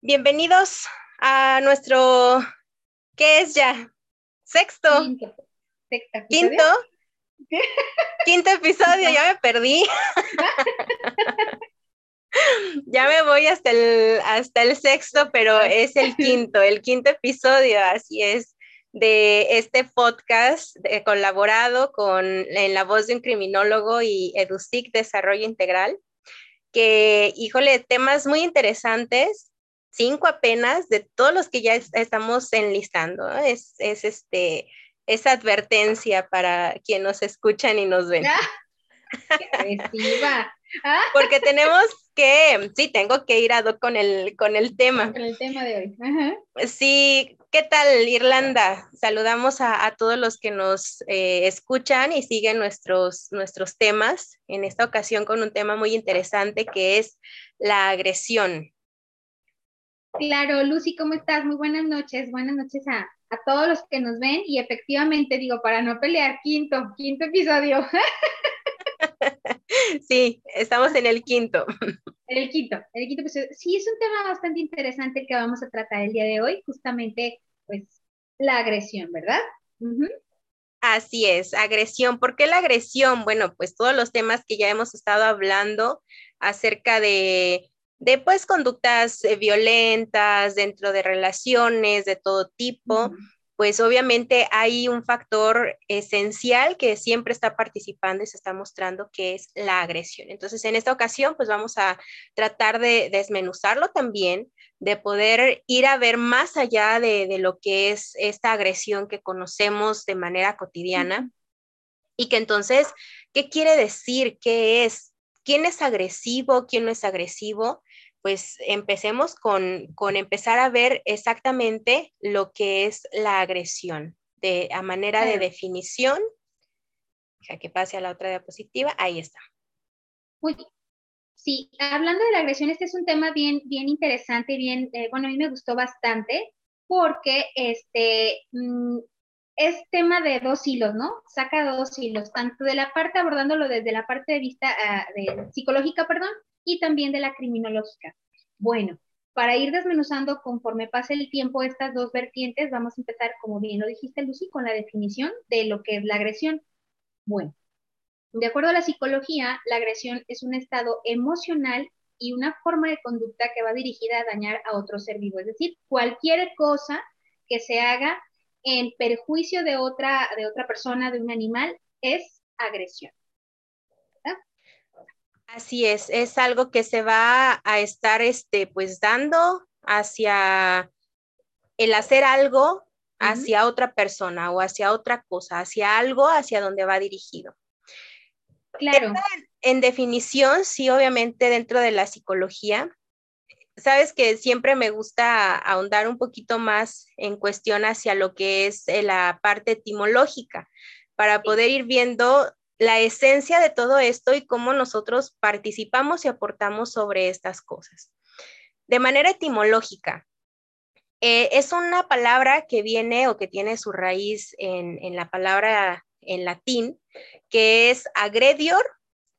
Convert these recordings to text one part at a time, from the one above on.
Bienvenidos a nuestro, ¿qué es ya? Sexto. Quinto. Sexta Quinto. Quinto episodio, ya me perdí. ya me voy hasta el, hasta el sexto, pero es el quinto, el quinto episodio, así es, de este podcast colaborado con en la voz de un criminólogo y EduSIC Desarrollo Integral, que, híjole, temas muy interesantes, cinco apenas de todos los que ya estamos enlistando, es, es este esa advertencia para quien nos escuchan y nos ven. Ah, Porque tenemos que, sí, tengo que ir a do con el, con el tema. Con el tema de hoy. Sí, ¿qué tal Irlanda? Saludamos a, a todos los que nos eh, escuchan y siguen nuestros, nuestros temas, en esta ocasión con un tema muy interesante que es la agresión. Claro, Lucy, ¿cómo estás? Muy buenas noches, buenas noches a, a todos los que nos ven y efectivamente digo, para no pelear, quinto, quinto episodio. Sí, estamos en el quinto. El quinto, el quinto episodio. Sí, es un tema bastante interesante que vamos a tratar el día de hoy, justamente, pues, la agresión, ¿verdad? Uh -huh. Así es, agresión. ¿Por qué la agresión? Bueno, pues todos los temas que ya hemos estado hablando acerca de, de pues conductas eh, violentas dentro de relaciones de todo tipo, uh -huh pues obviamente hay un factor esencial que siempre está participando y se está mostrando que es la agresión. Entonces, en esta ocasión, pues vamos a tratar de desmenuzarlo también, de poder ir a ver más allá de, de lo que es esta agresión que conocemos de manera cotidiana y que entonces, ¿qué quiere decir? ¿Qué es? ¿Quién es agresivo? ¿Quién no es agresivo? Pues empecemos con, con, empezar a ver exactamente lo que es la agresión, de, a manera de definición. Deja que pase a la otra diapositiva, ahí está. Uy, sí, hablando de la agresión, este es un tema bien, bien interesante, bien, eh, bueno, a mí me gustó bastante porque este, mm, es tema de dos hilos, ¿no? Saca dos hilos, tanto de la parte abordándolo desde la parte de vista uh, de, psicológica, perdón, y también de la criminológica. Bueno, para ir desmenuzando conforme pase el tiempo estas dos vertientes, vamos a empezar, como bien lo dijiste, Lucy, con la definición de lo que es la agresión. Bueno, de acuerdo a la psicología, la agresión es un estado emocional y una forma de conducta que va dirigida a dañar a otro ser vivo, es decir, cualquier cosa que se haga en perjuicio de otra, de otra persona, de un animal, es agresión. Así es, es algo que se va a estar este, pues dando hacia el hacer algo hacia uh -huh. otra persona o hacia otra cosa, hacia algo hacia donde va dirigido. Claro. En, en definición, sí, obviamente dentro de la psicología, sabes que siempre me gusta ahondar un poquito más en cuestión hacia lo que es eh, la parte etimológica, para poder ir viendo la esencia de todo esto y cómo nosotros participamos y aportamos sobre estas cosas. De manera etimológica, eh, es una palabra que viene o que tiene su raíz en, en la palabra en latín, que es agredior,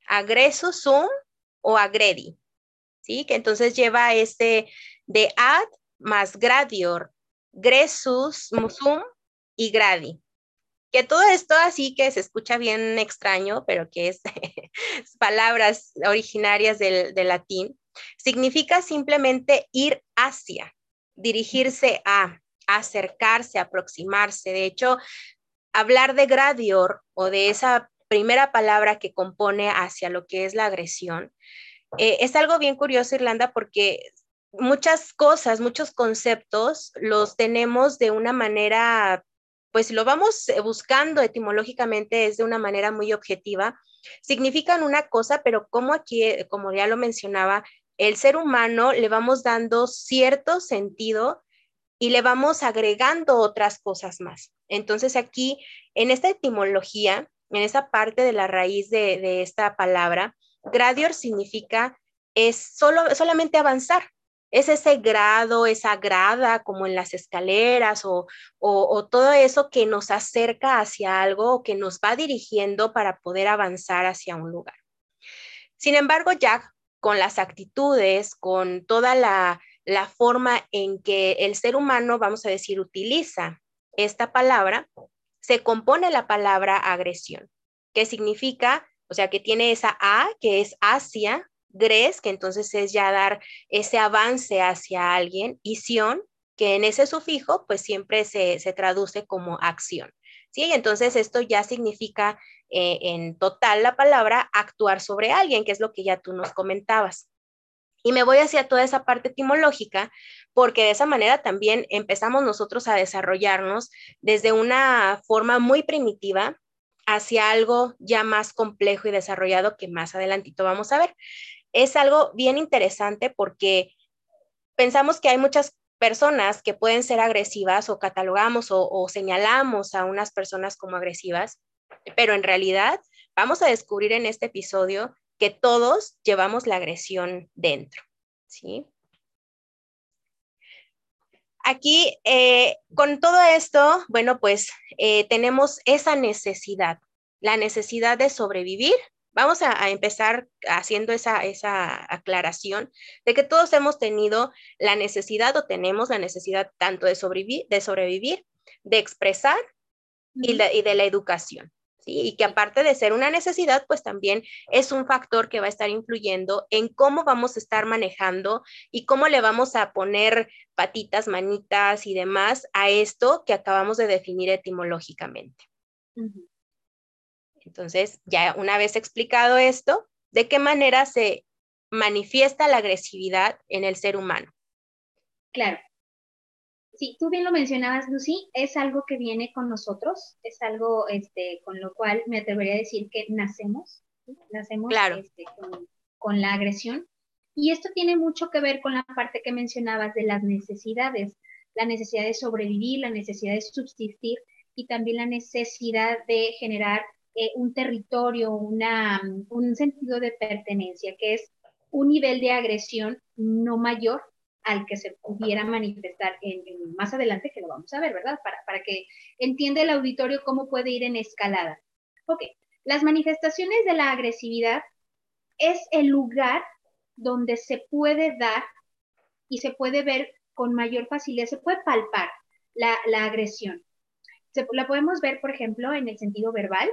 agresus sum o agredi, ¿sí? Que entonces lleva este de ad más gradior, gresus sum y gradi que todo esto así que se escucha bien extraño, pero que es palabras originarias del, latín, significa simplemente ir hacia, dirigirse a, acercarse, aproximarse. De hecho, hablar de gradior o de esa primera palabra que compone hacia lo que es la agresión, eh, es algo bien curioso, Irlanda, porque muchas cosas, muchos conceptos los tenemos de una manera pues lo vamos eh, buscando etimológicamente es de una manera muy objetiva, significan una cosa, pero como aquí, eh, como ya lo mencionaba, el ser humano le vamos dando cierto sentido y le vamos agregando otras cosas más. Entonces aquí, en esta etimología, en esa parte de la raíz de, de esta palabra, gradior significa es solo, solamente avanzar, es ese grado, esa grada como en las escaleras o, o, todo eso que nos acerca hacia algo o que nos va dirigiendo para poder avanzar hacia un lugar. Sin embargo, Jack, con las actitudes, con toda la, la forma en que el ser humano, vamos a decir, utiliza esta palabra, se compone la palabra agresión, que significa, o sea, que tiene esa A, que es hacia, gres, que entonces es ya dar ese avance hacia alguien, y sion, que en ese sufijo, pues siempre se, se traduce como acción. ¿Sí? Y entonces esto ya significa eh, en total la palabra actuar sobre alguien, que es lo que ya tú nos comentabas. Y me voy hacia toda esa parte etimológica, porque de esa manera también empezamos nosotros a desarrollarnos desde una forma muy primitiva hacia algo ya más complejo y desarrollado que más adelantito vamos a ver. Es algo bien interesante porque pensamos que hay muchas personas que pueden ser agresivas o catalogamos o, señalamos a unas personas como agresivas, pero en realidad vamos a descubrir en este episodio que todos llevamos la agresión dentro, ¿sí? Aquí, eh, con todo esto, bueno, pues eh, tenemos esa necesidad, la necesidad de sobrevivir Vamos a, empezar haciendo esa, esa, aclaración de que todos hemos tenido la necesidad o tenemos la necesidad tanto de sobrevivir, de, sobrevivir, de expresar y, de la educación. ¿sí? Y que aparte de ser una necesidad, pues también es un factor que va a estar influyendo en cómo vamos a estar manejando y cómo le vamos a poner patitas, manitas y demás a esto que acabamos de definir etimológicamente. Entonces, ya una vez explicado esto, ¿de qué manera se manifiesta la agresividad en el ser humano? Claro. Sí, tú bien lo mencionabas, Lucy, es algo que viene con nosotros, es algo este, con lo cual me atrevería a decir que nacemos, nacemos este, con, con la agresión. Y esto tiene mucho que ver con la parte que mencionabas de las necesidades, la necesidad de sobrevivir, la necesidad de subsistir y también la necesidad de generar eh, un territorio, un sentido de pertenencia, que es un nivel de agresión no mayor al que se pudiera manifestar en, más adelante, que lo vamos a ver, ¿verdad? Para, para que entienda el auditorio cómo puede ir en escalada. Ok, las manifestaciones de la agresividad es el lugar donde se puede dar y se puede ver con mayor facilidad, se puede palpar la, la agresión. Se, la podemos ver, por ejemplo, en el sentido verbal,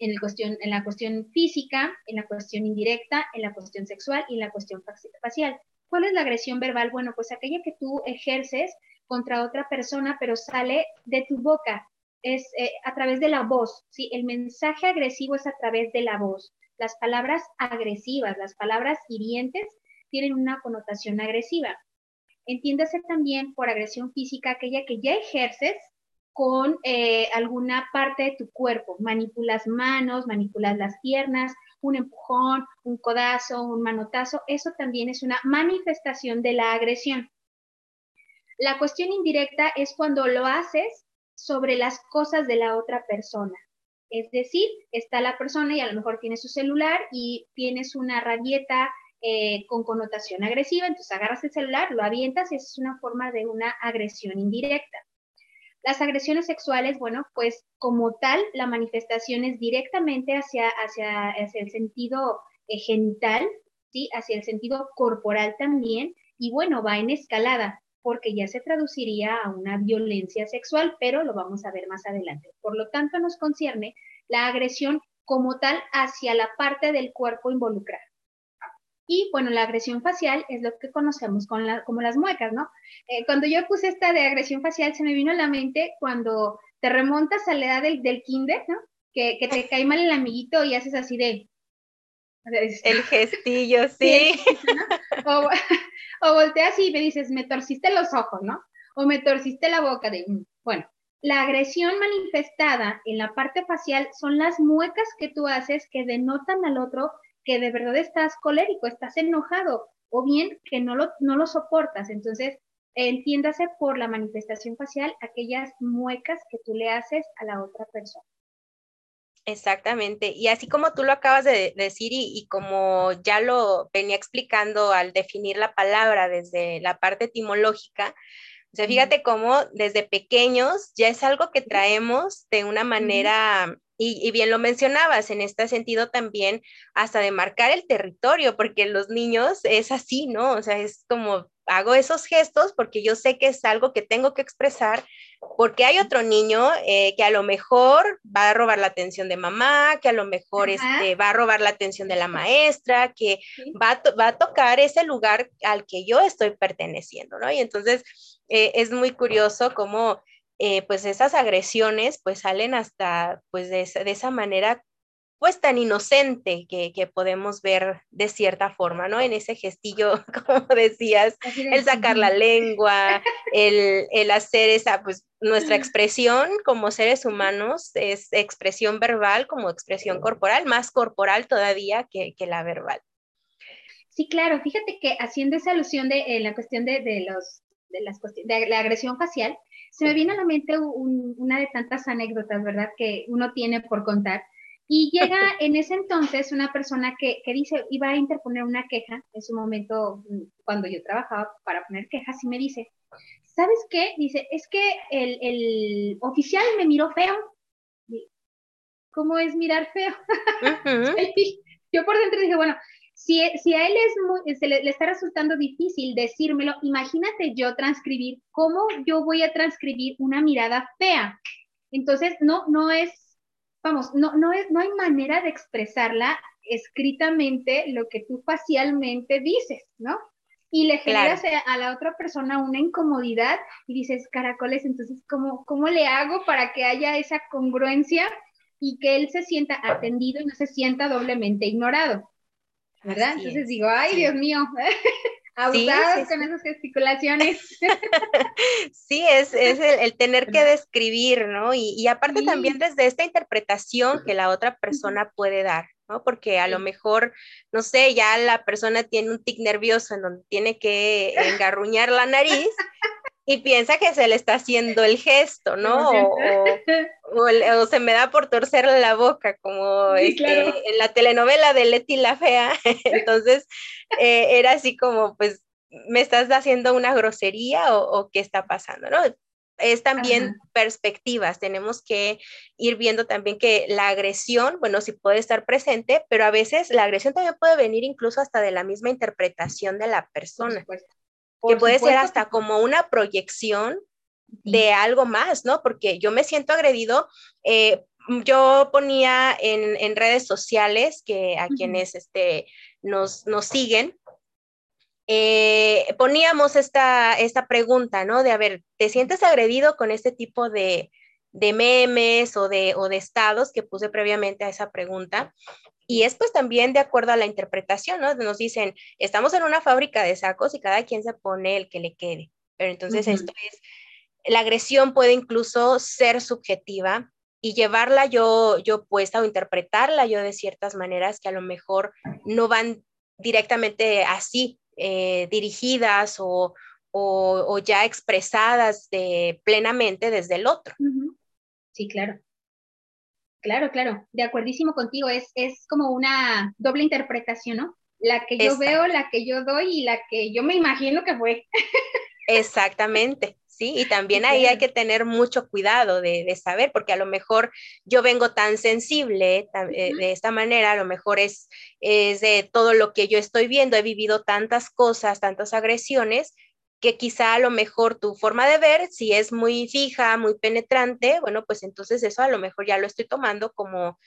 en, la cuestión física, en la cuestión indirecta, en la cuestión sexual y en la cuestión facial. ¿Cuál es la agresión verbal? Bueno, pues aquella que tú ejerces contra otra persona, pero sale de tu boca, es eh, a través de la voz, ¿sí? El mensaje agresivo es a través de la voz. Las palabras agresivas, las palabras hirientes, tienen una connotación agresiva. Entiéndase también por agresión física aquella que ya ejerces con eh, alguna parte de tu cuerpo. Manipulas manos, manipulas las piernas, un empujón, un codazo, un manotazo. Eso también es una manifestación de la agresión. La cuestión indirecta es cuando lo haces sobre las cosas de la otra persona. Es decir, está la persona y a lo mejor tiene su celular y tienes una rabieta eh, con connotación agresiva, entonces agarras el celular, lo avientas y eso es una forma de una agresión indirecta. Las agresiones sexuales, bueno, pues como tal, la manifestación es directamente hacia, hacia, hacia el sentido eh, genital, ¿sí? hacia el sentido corporal también, y bueno, va en escalada, porque ya se traduciría a una violencia sexual, pero lo vamos a ver más adelante. Por lo tanto, nos concierne la agresión como tal hacia la parte del cuerpo involucrada. Y bueno, la agresión facial es lo que conocemos con la, como las muecas, ¿no? Eh, cuando yo puse esta de agresión facial, se me vino a la mente cuando te remontas a la edad del, del kinder, ¿no? Que, que, te cae mal el amiguito y haces así de... El gestillo, sí. o, o, volteas y me dices, me torciste los ojos, ¿no? O me torciste la boca de... Mm, bueno, la agresión manifestada en la parte facial son las muecas que tú haces que denotan al otro que de verdad estás colérico, estás enojado, o bien que no lo, no lo soportas. Entonces, entiéndase por la manifestación facial aquellas muecas que tú le haces a la otra persona. Exactamente. Y así como tú lo acabas de decir y, como ya lo venía explicando al definir la palabra desde la parte etimológica, o sea, fíjate cómo desde pequeños ya es algo que traemos de una manera Y, bien lo mencionabas, en este sentido también hasta de marcar el territorio, porque los niños es así, ¿no? O sea, es como hago esos gestos porque yo sé que es algo que tengo que expresar, porque hay otro niño eh, que a lo mejor va a robar la atención de mamá, que a lo mejor este, va a robar la atención de la maestra, que va, va, a tocar ese lugar al que yo estoy perteneciendo, ¿no? Y entonces eh, es muy curioso cómo eh, pues esas agresiones pues salen hasta pues de, esa manera pues tan inocente que, podemos ver de cierta forma, ¿no? En ese gestillo, como decías, el sacar la lengua, el, hacer esa, pues nuestra expresión como seres humanos es expresión verbal como expresión corporal, más corporal todavía que, la verbal. Sí, claro, fíjate que haciendo esa alusión de la cuestión de, los, de, las, de la agresión facial, se me viene a la mente una de tantas anécdotas, ¿verdad?, que uno tiene por contar. Y llega en ese entonces una persona que, que, dice, iba a interponer una queja, en su momento, mm, cuando yo trabajaba para poner quejas, y me dice, ¿sabes qué? Dice, es que el, el oficial me miró feo. ¿Cómo es mirar feo? yo por dentro dije, bueno, si, si a él es se le, está resultando difícil decírmelo, imagínate yo transcribir, ¿cómo yo voy a transcribir una mirada fea? Entonces, no, no es, vamos, no, no, es, no hay manera de expresarla escritamente lo que tú facialmente dices, ¿no? Y le generas a la otra persona una incomodidad y dices, caracoles, entonces, ¿cómo, ¿cómo le hago para que haya esa congruencia y que él se sienta atendido y no se sienta doblemente ignorado? ¿Verdad? Entonces digo, ay, Dios mío, abusados con esas gesticulaciones. sí, es, el, tener que describir, ¿no? Y, aparte también desde esta interpretación que la otra persona puede dar. ¿no? Porque a lo mejor, no sé, ya la persona tiene un tic nervioso en donde tiene que engarruñar la nariz y piensa que se le está haciendo el gesto, ¿no? O, se me da por torcerle la boca, como este, en la telenovela de Leti la Fea. Entonces, eh, era así como, pues, ¿me estás haciendo una grosería o, qué está pasando, no? Es también perspectivas, tenemos que ir viendo también que la agresión, bueno, sí puede estar presente, pero a veces la agresión también puede venir incluso hasta de la misma interpretación de la persona que puede ser hasta como una proyección de algo más, ¿no? Porque yo me siento agredido. Eh, yo ponía en, redes sociales que a quienes este, nos, nos siguen, eh, poníamos esta, esta pregunta, ¿no? De, a ver, ¿te sientes agredido con este tipo de, de memes o de, o de estados que puse previamente a esa pregunta? Y es pues también de acuerdo a la interpretación, ¿no? Nos dicen, estamos en una fábrica de sacos y cada quien se pone el que le quede. Pero entonces esto es, la agresión puede incluso ser subjetiva y llevarla yo, yo puesta o interpretarla yo de ciertas maneras que a lo mejor no van directamente así, eh, dirigidas o, o, ya expresadas de, plenamente desde el otro. Sí, claro. Claro, claro, de acuerdísimo contigo, es, es como una doble interpretación, ¿no? La que yo veo, la que yo doy y la que yo me imagino que fue. Exactamente, sí, y también ahí hay que tener mucho cuidado de, saber, porque a lo mejor yo vengo tan sensible eh, de esta manera, a lo mejor es, es de todo lo que yo estoy viendo, he vivido tantas cosas, tantas agresiones, que quizá a lo mejor tu forma de ver, si es muy fija, muy penetrante, bueno, pues entonces eso a lo mejor ya lo estoy tomando como,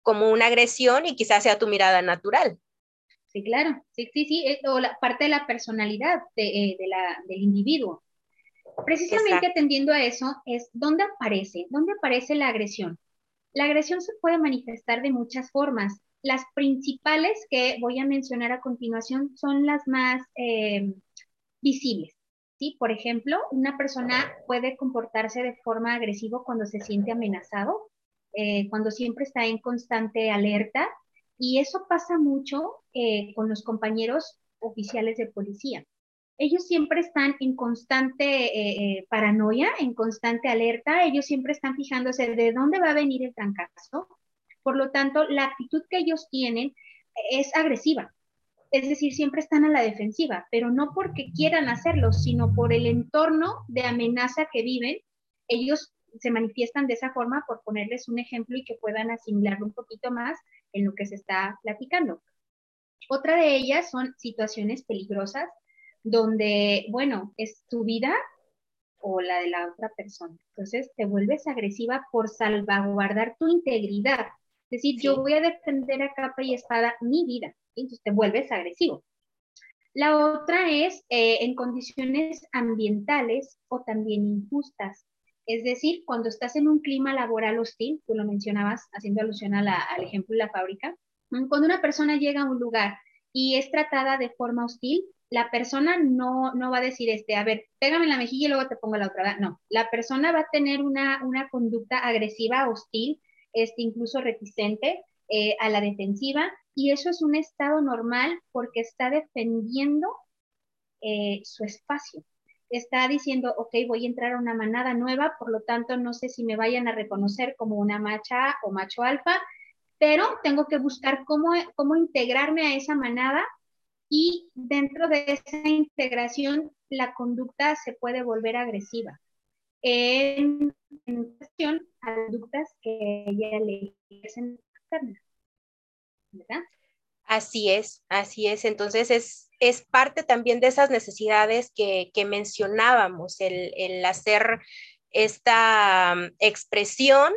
como una agresión y quizás sea tu mirada natural. Sí, claro, sí, sí, sí, eh, o la parte de la personalidad de, eh, la, del individuo. Precisamente atendiendo a eso es dónde aparece, dónde aparece la agresión. La agresión se puede manifestar de muchas formas. Las principales que voy a mencionar a continuación son las más eh, visibles. Por ejemplo, una persona puede comportarse de forma agresiva cuando se siente amenazado, eh, cuando siempre está en constante alerta, y eso pasa mucho eh, con los compañeros oficiales de policía. Ellos siempre están en constante eh, paranoia, en constante alerta, ellos siempre están fijándose de dónde va a venir el trancazo. Por lo tanto, la actitud que ellos tienen es agresiva es decir, siempre están a la defensiva, pero no porque quieran hacerlo, sino por el entorno de amenaza que viven, ellos se manifiestan de esa forma por ponerles un ejemplo y que puedan asimilarlo un poquito más en lo que se está platicando. Otra de ellas son situaciones peligrosas donde, bueno, es tu vida o la de la otra persona. Entonces te vuelves agresiva por salvaguardar tu integridad. Es decir, yo voy a defender a capa y espada mi vida. Entonces te vuelves agresivo. La otra es eh, en condiciones ambientales o también injustas. Es decir, cuando estás en un clima laboral hostil, tú lo mencionabas haciendo alusión al ejemplo de la fábrica, cuando una persona llega a un lugar y es tratada de forma hostil, la persona no, no va a decir, este, a ver, pégame la mejilla y luego te pongo la otra. No, la persona va a tener una, una conducta agresiva, hostil, este, incluso reticente eh, a la defensiva, y eso es un estado normal porque está defendiendo eh, su espacio. Está diciendo, ok, voy a entrar a una manada nueva, por lo tanto no sé si me vayan a reconocer como una macha o macho alfa, pero tengo que buscar cómo, cómo integrarme a esa manada y dentro de esa integración la conducta se puede volver agresiva. En, cuestión a conductas que ella le hacen ¿verdad? Así es, así es. Entonces es, es parte también de esas necesidades que, que mencionábamos, el, el hacer esta um, expresión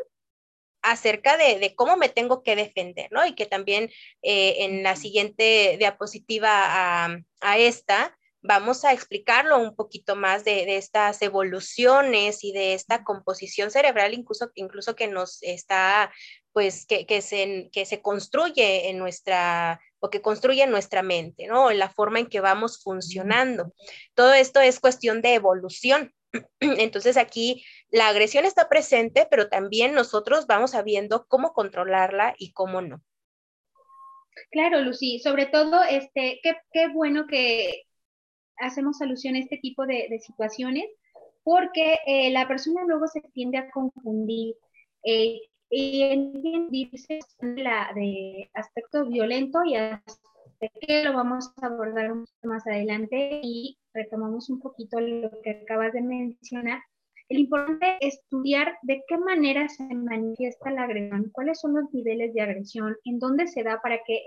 acerca de, cómo me tengo que defender, ¿no? Y que también eh, en la siguiente diapositiva a, esta, vamos a explicarlo un poquito más de, estas evoluciones y de esta composición cerebral, incluso, incluso que nos está, pues, que, que, se, que se construye en nuestra, o que construye en nuestra mente, ¿no? La forma en que vamos funcionando. Todo esto es cuestión de evolución. Entonces aquí la agresión está presente, pero también nosotros vamos sabiendo cómo controlarla y cómo no. Claro, Lucy, sobre todo, este, qué, qué bueno que hacemos alusión a este tipo de, situaciones, porque eh, la persona luego se tiende a confundir eh, y entiende la de aspecto violento y que lo vamos a abordar más adelante y retomamos un poquito lo que acabas de mencionar. El importante es estudiar de qué manera se manifiesta la agresión, cuáles son los niveles de agresión, en dónde se da para que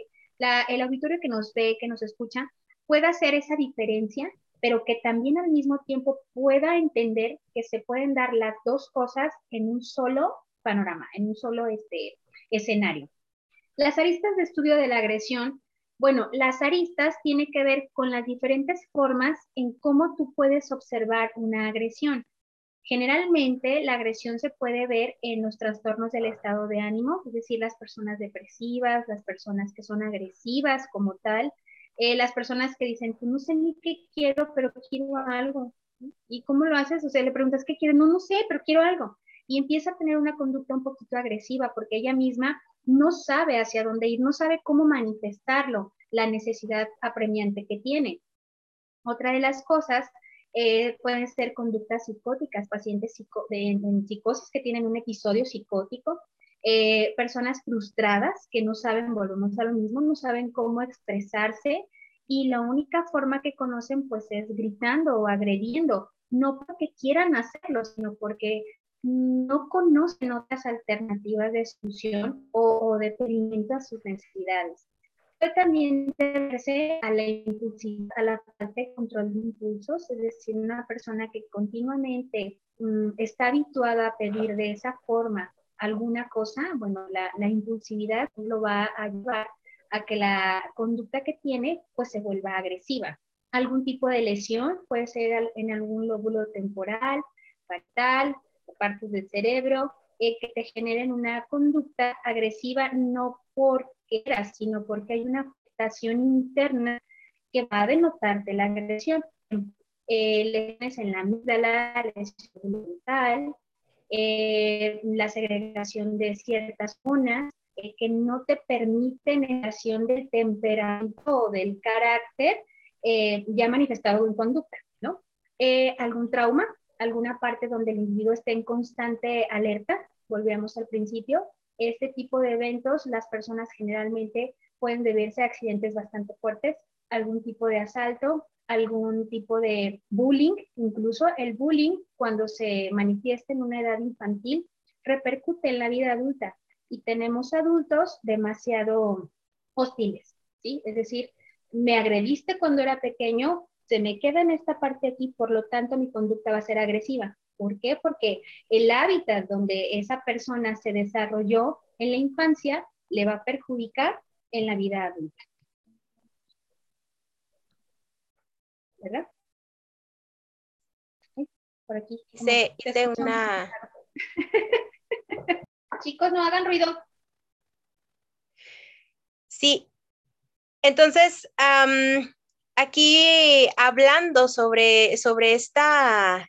el auditorio que nos ve, que nos escucha, pueda hacer esa diferencia, pero que también al mismo tiempo pueda entender que se pueden dar las dos cosas en un solo panorama, en un solo este, escenario. Las aristas de estudio de la agresión bueno, las aristas tienen que ver con las diferentes formas en cómo tú puedes observar una agresión. Generalmente la agresión se puede ver en los trastornos del estado de ánimo, es decir, las personas depresivas, las personas que son agresivas como tal, eh, las personas que dicen, pues no sé ni qué quiero, pero quiero algo. ¿Y cómo lo haces? O sea, le preguntas qué quiere, no, no sé, pero quiero algo. Y empieza a tener una conducta un poquito agresiva porque ella misma no sabe hacia dónde ir, no sabe cómo manifestarlo, la necesidad apremiante que tiene. Otra de las cosas eh, pueden ser conductas psicóticas, pacientes en psicosis que tienen un episodio psicótico, eh, personas frustradas que no saben, volvemos a lo mismo, no saben cómo expresarse y la única forma que conocen pues es gritando o agrediendo, no porque quieran hacerlo, sino porque no conocen otras alternativas de solución o, de detrimento a sus necesidades. Puede también deberse a la impulsividad, a la falta de control de impulsos, es decir, una persona que continuamente mm, está habituada a pedir de esa forma alguna cosa, bueno, la, la, impulsividad lo va a ayudar a que la conducta que tiene pues se vuelva agresiva. Algún tipo de lesión puede ser en algún lóbulo temporal, fatal, partes del cerebro eh, que te generen una conducta agresiva no porque quieras, sino porque hay una afectación interna que va a denotarte la agresión. Eh, lesiones en la amígdala, lesión mental, eh, la segregación de ciertas zonas eh, que no te permiten negación del temperamento o del carácter ya manifestado en conducta, ¿no? algún trauma, alguna parte donde el individuo esté en constante alerta, volvemos al principio, este tipo de eventos las personas generalmente pueden deberse a accidentes bastante fuertes, algún tipo de asalto, algún tipo de bullying, incluso el bullying cuando se manifiesta en una edad infantil repercute en la vida adulta y tenemos adultos demasiado hostiles, ¿sí? Es decir, me agrediste cuando era pequeño, se me queda en esta parte aquí, por lo tanto mi conducta va a ser agresiva. ¿Por qué? Porque el hábitat donde esa persona se desarrolló en la infancia le va a perjudicar en la vida adulta. ¿Verdad? Por aquí. Hice, hice una... Chicos, no hagan ruido. Sí. Entonces, aquí hablando sobre, sobre esta,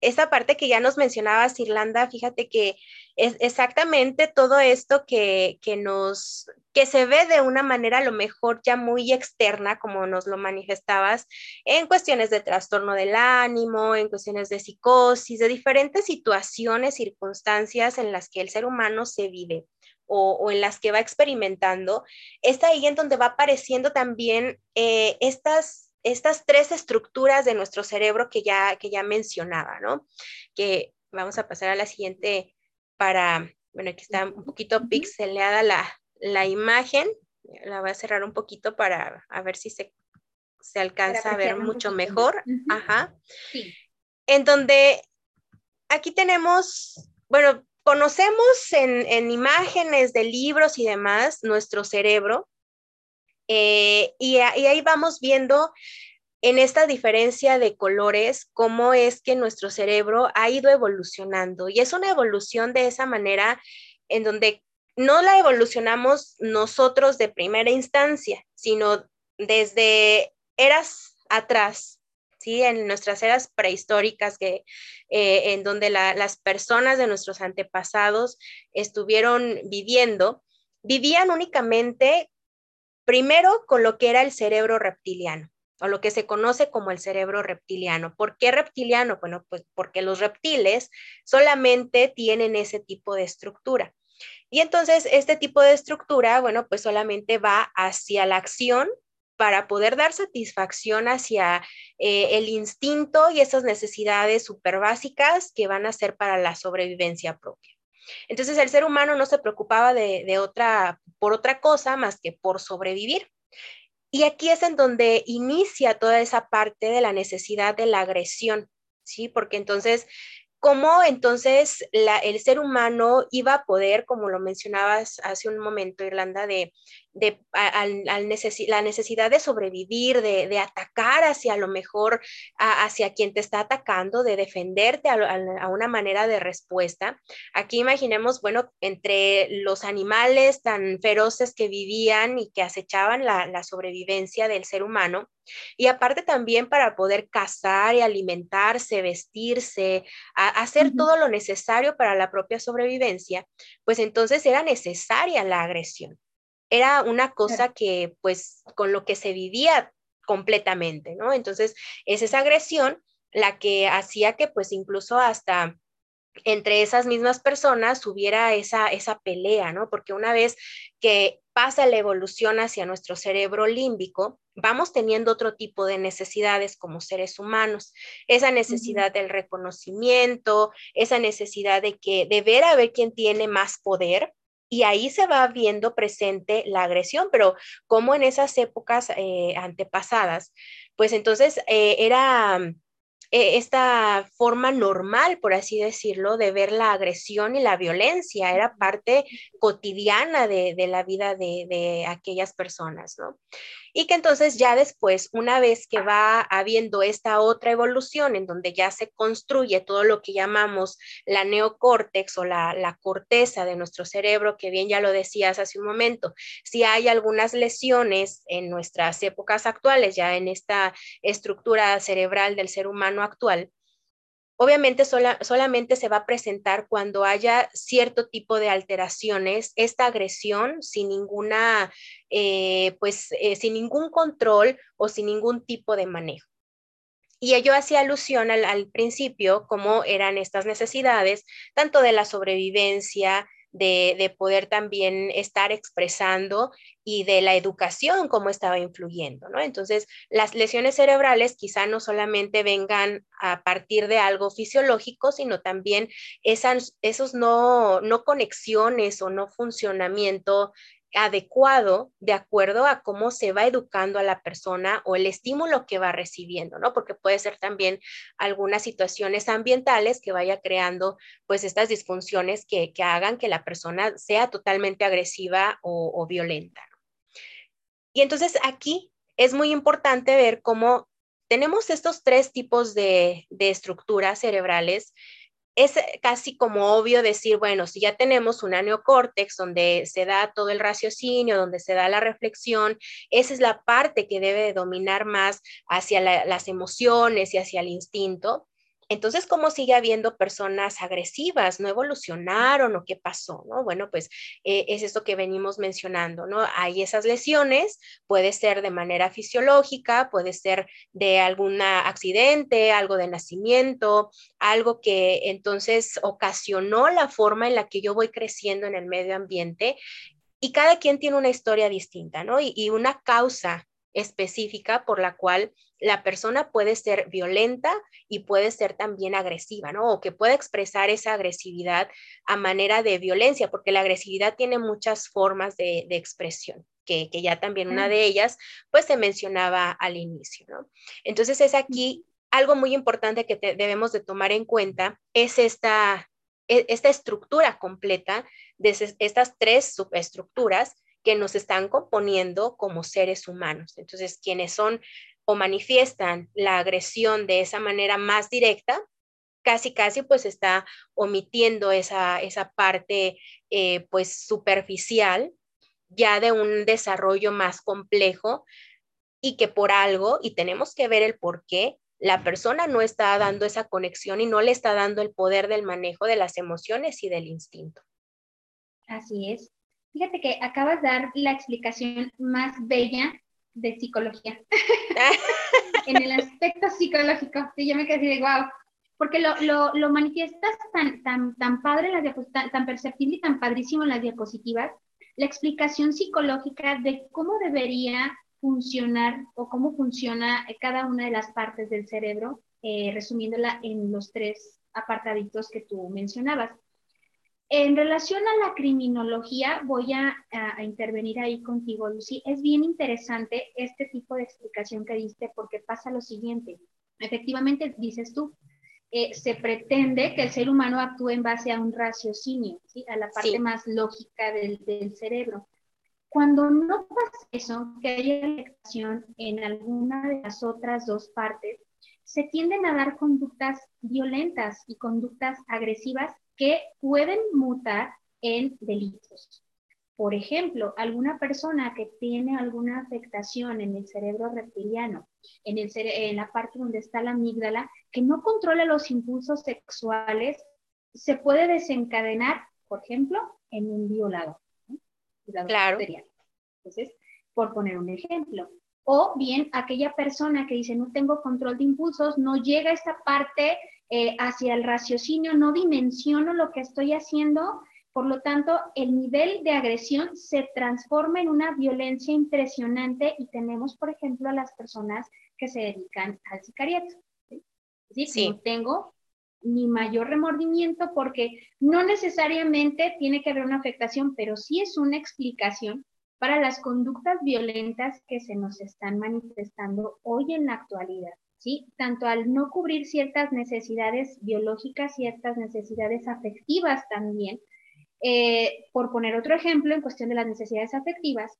esta parte que ya nos mencionabas, Irlanda, fíjate que es exactamente todo esto que, que, nos, que se ve de una manera a lo mejor ya muy externa, como nos lo manifestabas, en cuestiones de trastorno del ánimo, en cuestiones de psicosis, de diferentes situaciones, circunstancias en las que el ser humano se vive. O, o, en las que va experimentando, es ahí en donde va apareciendo también eh, estas estas tres estructuras de nuestro cerebro que ya, que ya mencionaba, ¿no? Que vamos a pasar a la siguiente para, bueno, aquí está un poquito pixeleada la, la imagen, la voy a cerrar un poquito para a ver si se, se alcanza a ver mucho mejor. Ajá. Sí. En donde aquí tenemos, bueno, conocemos en, en, imágenes de libros y demás nuestro cerebro, eh, y, ahí vamos viendo en esta diferencia de colores cómo es que nuestro cerebro ha ido evolucionando. Y es una evolución de esa manera en donde no la evolucionamos nosotros de primera instancia, sino desde eras atrás, ¿sí? En nuestras eras prehistóricas, que, eh, en donde las personas de nuestros antepasados estuvieron viviendo, vivían únicamente Primero, con lo que era el cerebro reptiliano o lo que se conoce como el cerebro reptiliano. ¿Por qué reptiliano? Bueno, pues porque los reptiles solamente tienen ese tipo de estructura. Y entonces este tipo de estructura, bueno, pues solamente va hacia la acción para poder dar satisfacción hacia eh, el instinto y esas necesidades súper básicas que van a ser para la sobrevivencia propia. Entonces el ser humano no se preocupaba de, otra, por otra cosa más que por sobrevivir. Y aquí es en donde inicia toda esa parte de la necesidad de la agresión, ¿sí? Porque entonces cómo entonces el ser humano iba a poder, como lo mencionabas hace un momento, Irlanda, de, de la necesidad de sobrevivir, de, atacar hacia lo mejor hacia quien te está atacando, de defenderte a, una manera de respuesta. Aquí imaginemos, bueno, entre los animales tan feroces que vivían y que acechaban la, sobrevivencia del ser humano, y aparte también para poder cazar y alimentarse, vestirse, hacer todo lo necesario para la propia sobrevivencia, pues entonces era necesaria la agresión era una cosa que pues con lo que se vivía completamente, ¿no? Entonces, es esa agresión la que hacía que pues incluso hasta entre esas mismas personas hubiera esa, esa pelea, ¿no? Porque una vez que pasa la evolución hacia nuestro cerebro límbico, vamos teniendo otro tipo de necesidades como seres humanos, esa necesidad del reconocimiento, esa necesidad de que de ver a ver quién tiene más poder, y ahí se va viendo presente la agresión, pero como en esas épocas eh, antepasadas, pues entonces eh, era eh, esta forma normal, por así decirlo, de ver la agresión y la violencia, era parte cotidiana de, la vida de, de, aquellas personas, ¿no? Y que entonces ya después, una vez que va habiendo esta otra evolución en donde ya se construye todo lo que llamamos la neocórtex o la, la corteza de nuestro cerebro, que bien ya lo decías hace un momento, si hay algunas lesiones en nuestras épocas actuales, ya en esta estructura cerebral del ser humano, actual, obviamente solamente se va a presentar cuando haya cierto tipo de alteraciones, esta agresión sin ninguna, eh, pues, eh, sin ningún control o sin ningún tipo de manejo. Y ello hacía alusión al, al principio, cómo eran estas necesidades, tanto de la sobrevivencia, de, poder también estar expresando y de la educación, cómo estaba influyendo, ¿no? Entonces, las lesiones cerebrales quizá no solamente vengan a partir de algo fisiológico, sino también esas, esos no, no conexiones o no funcionamiento adecuado de acuerdo a cómo se va educando a la persona o el estímulo que va recibiendo, ¿no? Porque puede ser también algunas situaciones ambientales que vaya creando pues estas disfunciones que, hagan que la persona sea totalmente agresiva o, violenta. Y entonces aquí es muy importante ver cómo tenemos estos tres tipos de, de estructuras cerebrales es casi como obvio decir, bueno, si ya tenemos un neocórtex donde se da todo el raciocinio, donde se da la reflexión, esa es la parte que debe dominar más hacia las emociones y hacia el instinto. Entonces, ¿cómo sigue habiendo personas agresivas? ¿No evolucionaron o qué pasó? ¿no? Bueno, pues eh, es esto que venimos mencionando, ¿no? Hay esas lesiones, puede ser de manera fisiológica, puede ser de algún accidente, algo de nacimiento, algo que entonces ocasionó la forma en la que yo voy creciendo en el medio ambiente y cada quien tiene una historia distinta, ¿no? y una causa específica por la cual la persona puede ser violenta y puede ser también agresiva, ¿no? O que puede expresar esa agresividad a manera de violencia, porque la agresividad tiene muchas formas de, expresión, que, ya también una de ellas, pues se mencionaba al inicio, ¿no? Entonces es aquí algo muy importante que debemos de tomar en cuenta, es esta, e, esta estructura completa de estas tres subestructuras que nos están componiendo como seres humanos. Entonces, quienes son o manifiestan la agresión de esa manera más directa, casi, casi pues está omitiendo esa, esa parte eh, pues superficial ya de un desarrollo más complejo y que por algo, y tenemos que ver el por qué, la persona no está dando esa conexión y no le está dando el poder del manejo de las emociones y del instinto. Así es. Fíjate que acabas de dar la explicación más bella de psicología. en el aspecto psicológico. Sí, yo me quedé de wow. Porque lo, lo, lo, manifiestas tan, tan, tan padre, las tan, tan perceptible y tan padrísimo en las diapositivas, la explicación psicológica de cómo debería funcionar o cómo funciona cada una de las partes del cerebro, eh, resumiéndola en los tres apartaditos que tú mencionabas. En relación a la criminología, voy a, intervenir ahí contigo, Lucy. Es bien interesante este tipo de explicación que diste porque pasa lo siguiente. Efectivamente, dices tú, eh, se pretende que el ser humano actúe en base a un raciocinio, a la parte más lógica del, del, cerebro. Cuando no pasa eso, que haya elección en alguna de las otras dos partes, se tienden a dar conductas violentas y conductas agresivas que pueden mutar en delitos. Por ejemplo, alguna persona que tiene alguna afectación en el cerebro reptiliano, en, el en la parte donde está la amígdala, que no controla los impulsos sexuales, se puede desencadenar, por ejemplo, en un violado. Claro. Entonces, por poner un ejemplo. O bien aquella persona que dice, no tengo control de impulsos, no llega a esta parte eh, hacia el raciocinio, no dimensiono lo que estoy haciendo, por lo tanto, el nivel de agresión se transforma en una violencia impresionante y tenemos, por ejemplo, a las personas que se dedican al sicariato. ¿sí? No tengo ni mayor remordimiento porque no necesariamente tiene que haber una afectación, pero sí es una explicación para las conductas violentas que se nos están manifestando hoy en la actualidad. ¿Sí? Tanto al no cubrir ciertas necesidades biológicas, ciertas necesidades afectivas también. Eh, por poner otro ejemplo, en cuestión de las necesidades afectivas,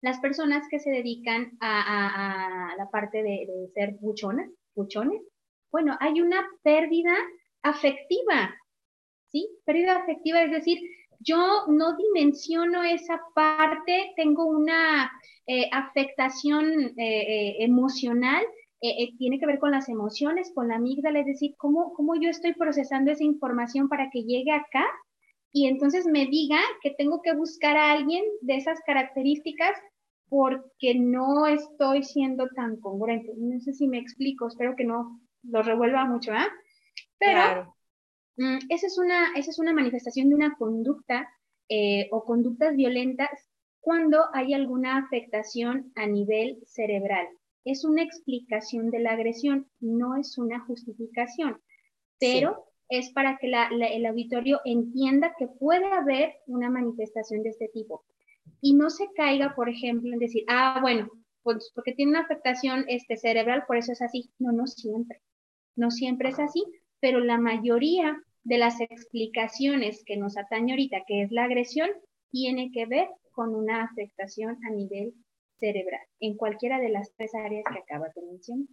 las personas que se dedican a, la parte de, ser buchonas, buchones, bueno, hay una pérdida afectiva, ¿sí? Pérdida afectiva, es decir, yo no dimensiono esa parte, tengo una eh, afectación eh, emocional eh, eh, tiene que ver con las emociones, con la amígdala, es decir, cómo, cómo yo estoy procesando esa información para que llegue acá y entonces me diga que tengo que buscar a alguien de esas características porque no estoy siendo tan congruente. No sé si me explico, espero que no lo revuelva mucho, ¿ah? Pero mm, esa, es una, esa es una manifestación de una conducta eh, o conductas violentas cuando hay alguna afectación a nivel cerebral. Es una explicación de la agresión, no es una justificación, pero es para que el auditorio entienda que puede haber una manifestación de este tipo y no se caiga, por ejemplo, en decir, ah, bueno, pues porque tiene una afectación este, cerebral, por eso es así. No, no siempre. No siempre es así, pero la mayoría de las explicaciones que nos atañe ahorita, que es la agresión, tiene que ver con una afectación a nivel cerebral, en cualquiera de las tres áreas que acaba de mencionar.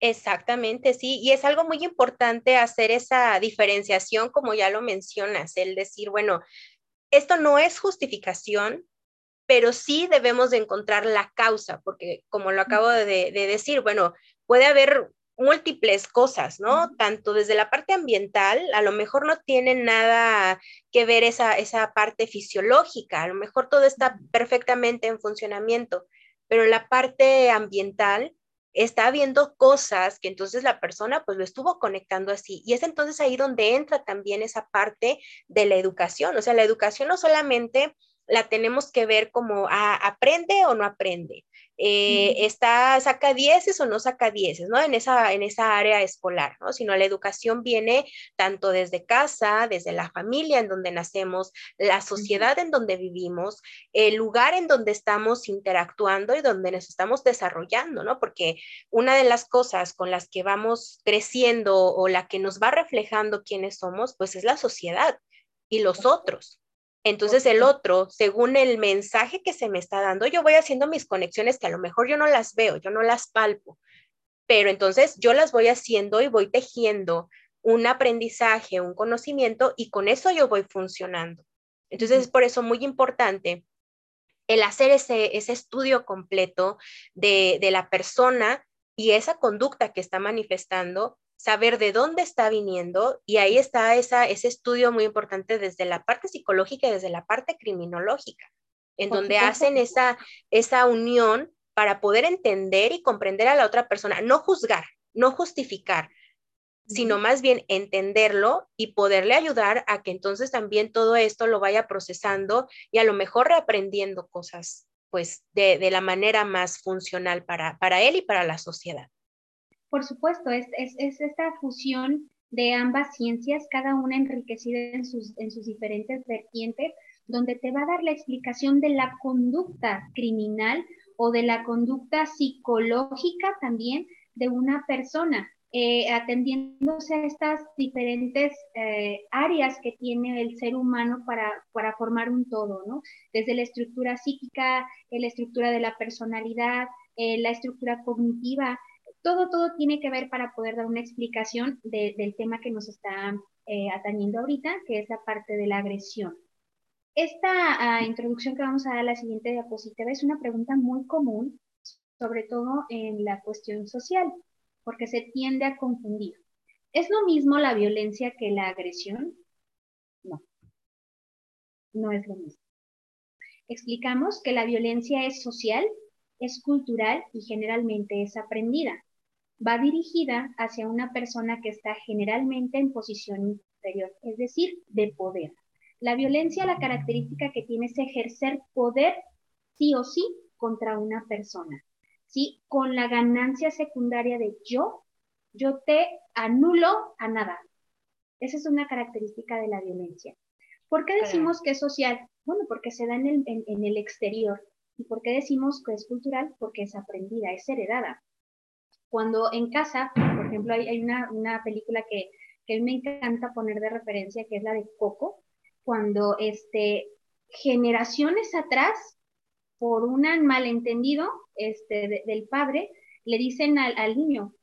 Exactamente, sí, y es algo muy importante hacer esa diferenciación, como ya lo mencionas, el decir, bueno, esto no es justificación, pero sí debemos de encontrar la causa, porque como lo acabo de, decir, bueno, puede haber múltiples cosas, ¿no? Tanto desde la parte ambiental, a lo mejor no tiene nada que ver esa, esa parte fisiológica, a lo mejor todo está perfectamente en funcionamiento, pero la parte ambiental está viendo cosas que entonces la persona pues lo estuvo conectando así. Y es entonces ahí donde entra también esa parte de la educación. O sea, la educación no solamente la tenemos que ver como ah, aprende o no aprende. Eh, está, saca dieces o no saca dieces, ¿no? En esa, en esa área escolar, ¿no? Sino la educación viene tanto desde casa, desde la familia en donde nacemos, la sociedad en donde vivimos, el lugar en donde estamos interactuando y donde nos estamos desarrollando, ¿no? Porque una de las cosas con las que vamos creciendo o la que nos va reflejando quiénes somos, pues es la sociedad y los otros. Entonces el otro, según el mensaje que se me está dando, yo voy haciendo mis conexiones que a lo mejor yo no las veo, yo no las palpo, pero entonces yo las voy haciendo y voy tejiendo un aprendizaje, un conocimiento y con eso yo voy funcionando. Entonces es por eso muy importante el hacer ese, ese estudio completo de, de la persona y esa conducta que está manifestando saber de dónde está viniendo y ahí está esa, ese estudio muy importante desde la parte psicológica y desde la parte criminológica, en donde hacen esa, esa unión para poder entender y comprender a la otra persona, no juzgar, no justificar, sino más bien entenderlo y poderle ayudar a que entonces también todo esto lo vaya procesando y a lo mejor reaprendiendo cosas, pues de, de la manera más funcional para, para él y para la sociedad. Por supuesto, es, esta fusión de ambas ciencias, cada una enriquecida en sus, en sus diferentes vertientes, donde te va a dar la explicación de la conducta criminal o de la conducta psicológica también de una persona, eh, atendiéndose a estas diferentes eh, áreas que tiene el ser humano para, para formar un todo, ¿no? Desde la estructura psíquica, la estructura de la personalidad, eh, la estructura cognitiva, todo, todo tiene que ver para poder dar una explicación del tema que nos está eh, atañendo ahorita, que es la parte de la agresión. Esta ah, introducción que vamos a dar a la siguiente diapositiva es una pregunta muy común, sobre todo en la cuestión social, porque se tiende a confundir. ¿Es lo mismo la violencia que la agresión? No, no es lo mismo. Explicamos que la violencia es social, es cultural y generalmente es aprendida va dirigida hacia una persona que está generalmente en posición inferior, es decir, de poder. La violencia, la característica que tiene es ejercer poder sí o sí contra una persona, ¿sí? Con la ganancia secundaria de yo, yo te anulo a nada. Esa es una característica de la violencia. ¿Por qué decimos que es social? Bueno, porque se da en el, en el exterior. ¿Y por qué decimos que es cultural? Porque es aprendida, es heredada. Cuando en casa, por ejemplo, hay, una, película que, que a mí me encanta poner de referencia, que es la de Coco, cuando este, generaciones atrás, por un malentendido este, del padre, le dicen al, niño,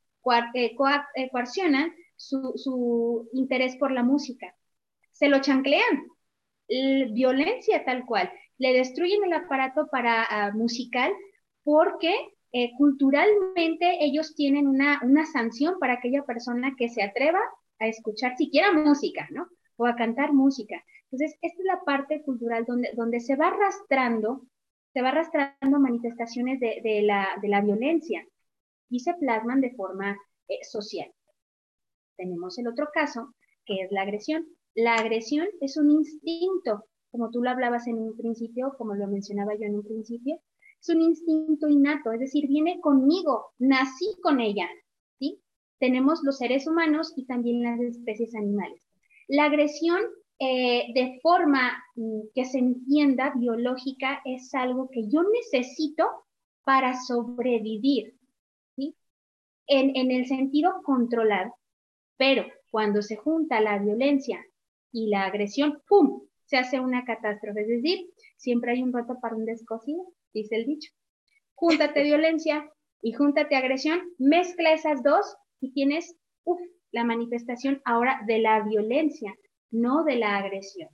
eh, eh, coaccionan su, interés por la música. Se lo chanclean, violencia tal cual. Le destruyen el aparato para ah, musical porque eh, culturalmente ellos tienen una, sanción para aquella persona que se atreva a escuchar siquiera música, ¿no? O a cantar música. Entonces, esta es la parte cultural donde, donde se va arrastrando, se va arrastrando manifestaciones de, la, violencia y se plasman de forma eh, social. Tenemos el otro caso, que es la agresión. La agresión es un instinto como tú lo hablabas en un principio, como lo mencionaba yo en un principio, es un instinto innato, es decir, viene conmigo, nací con ella, ¿sí? Tenemos los seres humanos y también las especies animales. La agresión eh, de forma mm, que se entienda biológica es algo que yo necesito para sobrevivir, ¿sí? En, en el sentido controlado. Pero cuando se junta la violencia y la agresión, ¡pum! se hace una catástrofe. Es decir, siempre hay un roto para un descosido, dice el dicho. Júntate violencia y júntate agresión, mezcla esas dos y tienes uf, la manifestación ahora de la violencia, no de la agresión.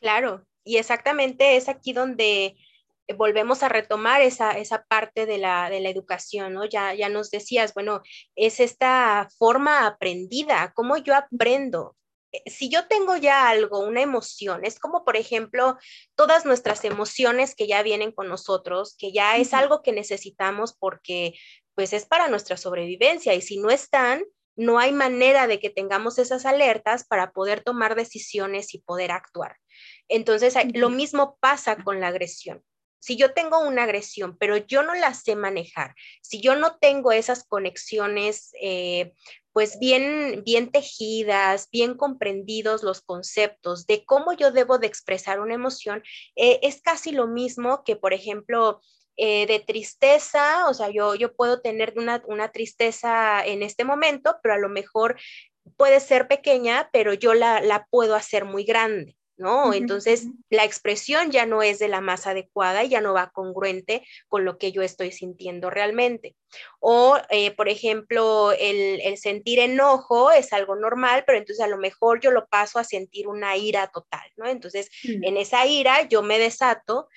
Claro, y exactamente es aquí donde volvemos a retomar esa, esa parte de la, de la educación, ¿no? Ya, ya nos decías, bueno, es esta forma aprendida, cómo yo aprendo, si yo tengo ya algo, una emoción, es como por ejemplo todas nuestras emociones que ya vienen con nosotros, que ya es algo que necesitamos porque pues es para nuestra sobrevivencia y si no están, no hay manera de que tengamos esas alertas para poder tomar decisiones y poder actuar. Entonces, lo mismo pasa con la agresión. Si yo tengo una agresión, pero yo no la sé manejar, si yo no tengo esas conexiones eh, pues bien, bien tejidas, bien comprendidos los conceptos de cómo yo debo de expresar una emoción, eh, es casi lo mismo que, por ejemplo, eh, de tristeza, o sea, yo, yo puedo tener una, una tristeza en este momento, pero a lo mejor puede ser pequeña, pero yo la, la puedo hacer muy grande. ¿No? Entonces, la expresión ya no es de la más adecuada y ya no va congruente con lo que yo estoy sintiendo realmente. O, eh, por ejemplo, el, sentir enojo es algo normal, pero entonces a lo mejor yo lo paso a sentir una ira total, ¿no? Entonces, en esa ira yo me desato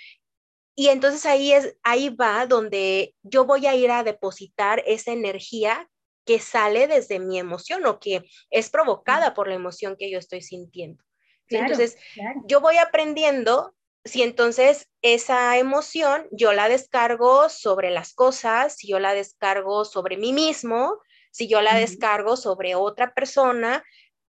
y entonces ahí, es, ahí va donde yo voy a ir a depositar esa energía que sale desde mi emoción o que es provocada por la emoción que yo estoy sintiendo entonces, yo voy aprendiendo si entonces esa emoción yo la descargo sobre las cosas, si yo la descargo sobre mí mismo, si yo la descargo sobre otra persona,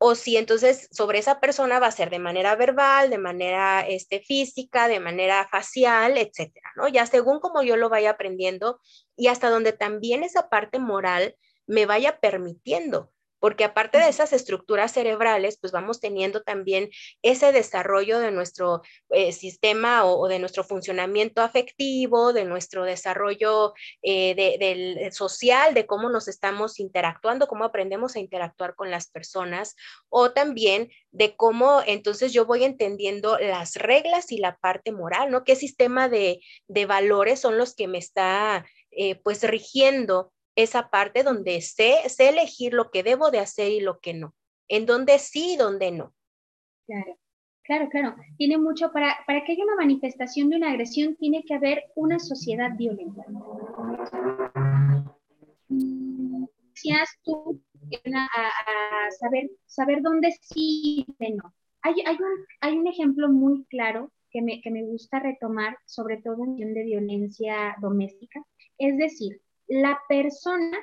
o si entonces sobre esa persona va a ser de manera verbal, de manera este, física, de manera facial, etcétera, ¿no? Ya según como yo lo vaya aprendiendo y hasta donde también esa parte moral me vaya permitiendo porque aparte de esas estructuras cerebrales, pues vamos teniendo también ese desarrollo de nuestro eh, sistema o, de nuestro funcionamiento afectivo, de nuestro desarrollo eh, del social, de cómo nos estamos interactuando, cómo aprendemos a interactuar con las personas, o también de cómo entonces yo voy entendiendo las reglas y la parte moral, ¿no? ¿Qué sistema de, valores son los que me está eh, pues rigiendo esa parte donde sé, sé elegir lo que debo de hacer y lo que no, en donde sí y donde no. Claro, claro, claro. Tiene mucho para, para que haya una manifestación de una agresión, tiene que haber una sociedad violenta. Decías tú a, saber, saber dónde sí y dónde no. Hay, hay, un, hay un ejemplo muy claro que me, que me gusta retomar, sobre todo en de violencia doméstica. Es decir, la persona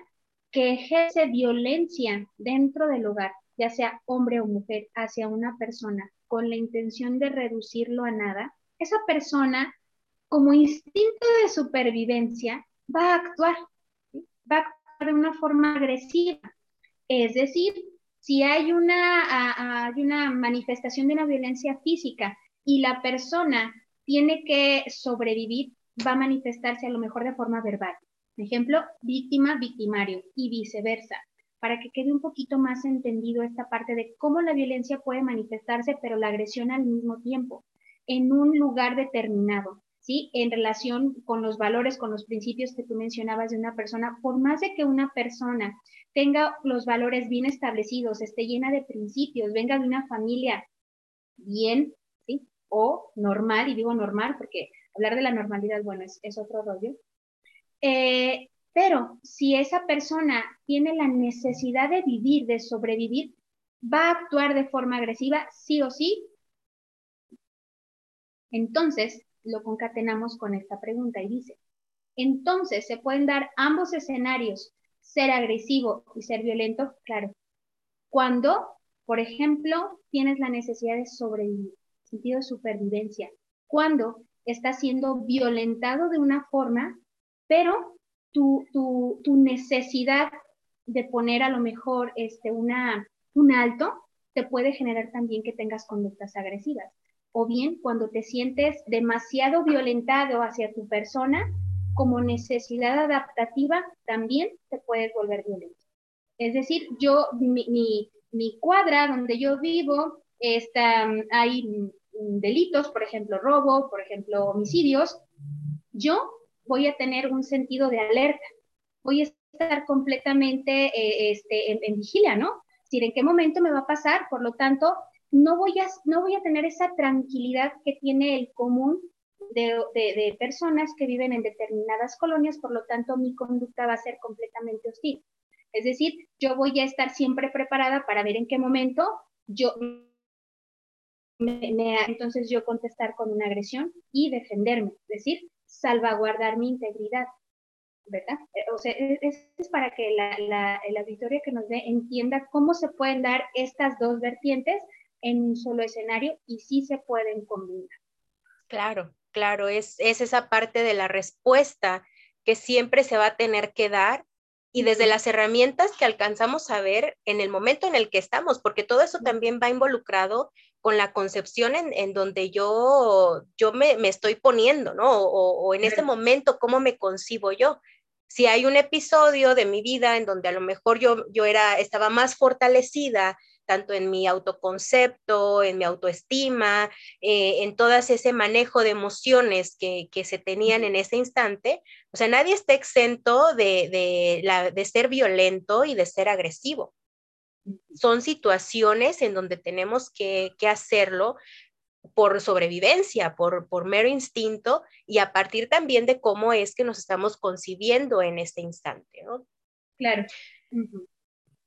que ejerce violencia dentro del hogar, ya sea hombre o mujer, hacia una persona con la intención de reducirlo a nada, esa persona, como instinto de supervivencia, va a actuar, va a actuar de una forma agresiva. Es decir, si hay una, hay una manifestación de una violencia física y la persona tiene que sobrevivir, va a manifestarse a lo mejor de forma verbal ejemplo, víctima, victimario y viceversa, para que quede un poquito más entendido esta parte de cómo la violencia puede manifestarse, pero la agresión al mismo tiempo, en un lugar determinado. ¿Sí? En relación con los valores, con los principios que tú mencionabas de una persona, por más de que una persona tenga los valores bien establecidos, esté llena de principios, venga de una familia bien, ¿sí? O normal, y digo normal porque hablar de la normalidad, bueno, es, es otro rollo, eh, pero si esa persona tiene la necesidad de vivir, de sobrevivir, va a actuar de forma agresiva, sí o sí. Entonces, lo concatenamos con esta pregunta y dice, entonces, ¿se pueden dar ambos escenarios, ser agresivo y ser violento? Claro. Cuando, por ejemplo, tienes la necesidad de sobrevivir, sentido de supervivencia, cuando está siendo violentado de una forma, pero tu, tu, necesidad de poner a lo mejor este, una, un alto te puede generar también que tengas conductas agresivas. O bien cuando te sientes demasiado violentado hacia tu persona, como necesidad adaptativa, también te puedes volver violento. Es decir, yo, mi, mi, cuadra donde yo vivo, está, hay delitos, por ejemplo, robo, por ejemplo, homicidios, yo voy a tener un sentido de alerta, voy a estar completamente eh, este, en, vigilia, ¿no? Es decir, en qué momento me va a pasar, por lo tanto, no voy a, no voy a tener esa tranquilidad que tiene el común de, de, personas que viven en determinadas colonias, por lo tanto, mi conducta va a ser completamente hostil. Es decir, yo voy a estar siempre preparada para ver en qué momento yo me, entonces yo contestar con una agresión y defenderme, es decir, salvaguardar mi integridad, ¿verdad? Eh, o sea, e, es, para que la, la, la auditorio que nos ve entienda cómo se pueden dar estas dos vertientes en un solo escenario y sí se pueden combinar. Claro, claro, es, es esa parte de la respuesta que siempre se va a tener que dar y desde las herramientas que alcanzamos a ver en el momento en el que estamos, porque todo eso también va involucrado con la concepción en, donde yo, yo me, estoy poniendo, ¿no? O, en ese momento, ¿cómo me concibo yo? Si hay un episodio de mi vida en donde a lo mejor yo, yo era, estaba más fortalecida tanto en mi autoconcepto, en mi autoestima, eh, en todo ese manejo de emociones que, se tenían en ese instante. O sea, nadie está exento de, de ser violento y de ser agresivo. Son situaciones en donde tenemos que, hacerlo por sobrevivencia, por, por mero instinto y a partir también de cómo es que nos estamos concibiendo en este instante, ¿no? Claro.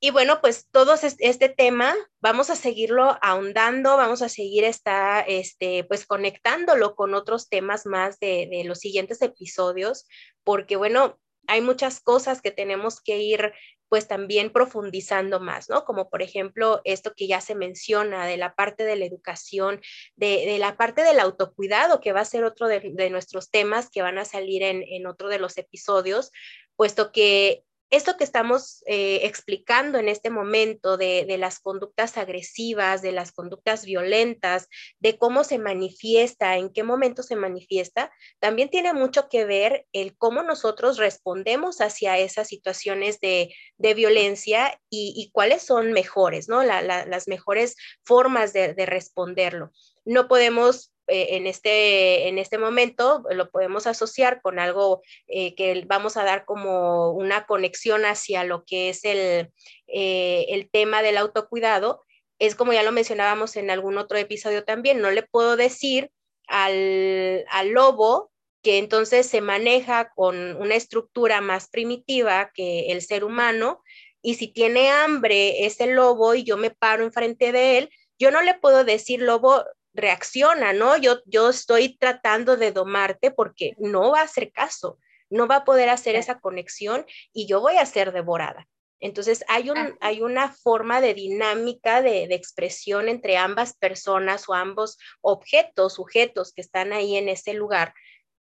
Y bueno, pues todo este tema vamos a seguirlo ahondando, vamos a seguir esta, este, pues conectándolo con otros temas más de, de los siguientes episodios, porque bueno, hay muchas cosas que tenemos que ir pues también profundizando más, ¿no? Como por ejemplo esto que ya se menciona de la parte de la educación, de, la parte del autocuidado, que va a ser otro de, nuestros temas que van a salir en, en otro de los episodios, puesto que esto que estamos eh, explicando en este momento de, las conductas agresivas, de las conductas violentas, de cómo se manifiesta, en qué momento se manifiesta, también tiene mucho que ver el cómo nosotros respondemos hacia esas situaciones de, violencia y, cuáles son mejores, ¿no? las mejores formas de, de responderlo. No podemos en, este, en este momento lo podemos asociar con algo eh, que vamos a dar como una conexión hacia lo que es el, eh, el tema del autocuidado. Es como ya lo mencionábamos en algún otro episodio también, no le puedo decir al, al lobo que entonces se maneja con una estructura más primitiva que el ser humano, y si tiene hambre ese lobo y yo me paro enfrente de él, yo no le puedo decir, lobo, reacciona, ¿no? Yo, yo estoy tratando de domarte porque no va a hacer caso, no va a poder hacer esa conexión y yo voy a ser devorada. Entonces, hay, un, hay una forma de dinámica de, de, expresión entre ambas personas o ambos objetos, sujetos que están ahí en ese lugar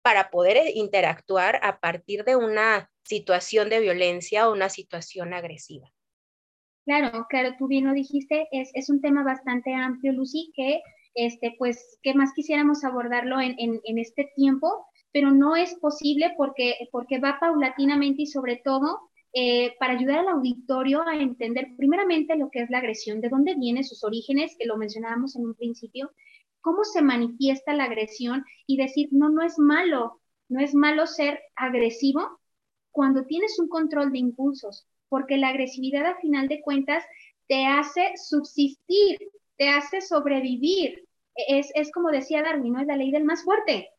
para poder interactuar a partir de una situación de violencia o una situación agresiva. Claro, claro, tú bien lo dijiste, es, es un tema bastante amplio, Lucy, que este, pues, ¿qué más quisiéramos abordarlo en, este tiempo? Pero no es posible porque, porque va paulatinamente y sobre todo eh, para ayudar al auditorio a entender primeramente lo que es la agresión, de dónde viene sus orígenes, que lo mencionábamos en un principio, cómo se manifiesta la agresión y decir, no, no es malo, no es malo ser agresivo cuando tienes un control de impulsos, porque la agresividad a final de cuentas te hace subsistir, te hace sobrevivir. Es, es como decía Darwin, ¿no? Es la ley del más fuerte.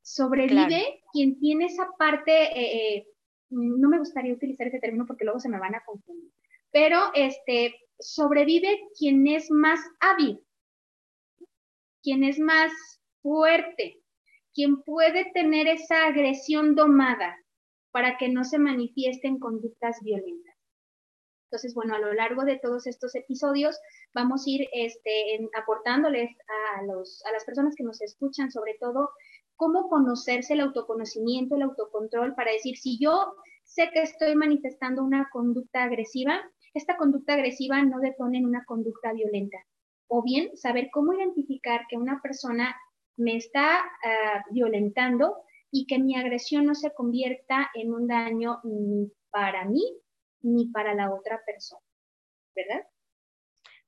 Sobrevive quien tiene esa parte, eh, eh, no me gustaría utilizar ese término porque luego se me van a confundir, pero este, sobrevive quien es más hábil, quien es más fuerte, quien puede tener esa agresión domada para que no se manifieste en conductas violentas. Entonces, bueno, a lo largo de todos estos episodios vamos a ir este, aportándoles a, los, a las personas que nos escuchan, sobre todo, cómo conocerse el autoconocimiento, el autocontrol, para decir, si yo sé que estoy manifestando una conducta agresiva, esta conducta agresiva no detone en una conducta violenta. O bien saber cómo identificar que una persona me está ah, violentando y que mi agresión no se convierta en un daño para mí ni para la otra persona, ¿verdad?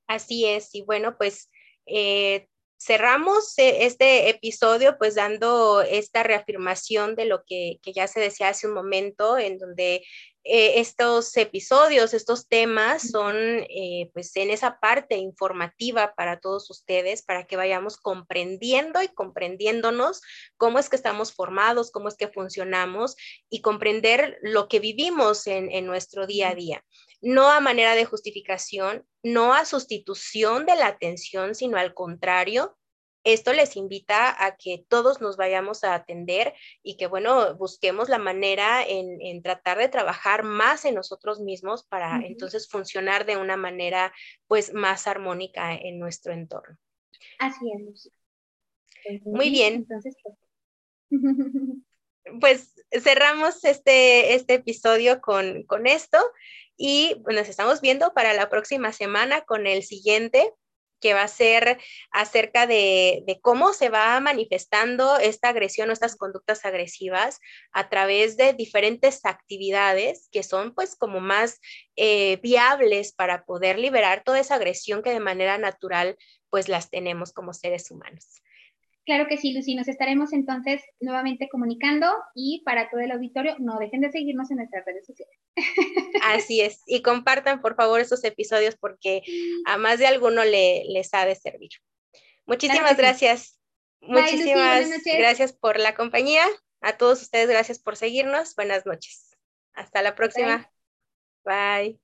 Así es, y bueno, pues eh, cerramos eh, este episodio pues dando esta reafirmación de lo que, ya se decía hace un momento, en donde eh, estos episodios, estos temas son eh, pues en esa parte informativa para todos ustedes, para que vayamos comprendiendo y comprendiéndonos cómo es que estamos formados, cómo es que funcionamos y comprender lo que vivimos en, en nuestro día a día no a manera de justificación, no a sustitución de la atención, sino al contrario. Esto les invita a que todos nos vayamos a atender y que, bueno, busquemos la manera en, tratar de trabajar más en nosotros mismos para entonces funcionar de una manera, pues, más armónica en nuestro entorno. Así es. Pues, muy bien. Entonces, pues, pues cerramos este, este episodio con, con esto. Y nos estamos viendo para la próxima semana con el siguiente que va a ser acerca de, cómo se va manifestando esta agresión o estas conductas agresivas a través de diferentes actividades que son pues como más eh, viables para poder liberar toda esa agresión que de manera natural pues las tenemos como seres humanos. Claro que sí, Lucy, nos estaremos entonces nuevamente comunicando y para todo el auditorio, no dejen de seguirnos en nuestras redes sociales. Así es, y compartan por favor esos episodios porque a más de alguno le, les ha de servir. Muchísimas gracias. Muchísimas gracias por la compañía. A todos ustedes, gracias por seguirnos. Buenas noches. Hasta la próxima. Bye.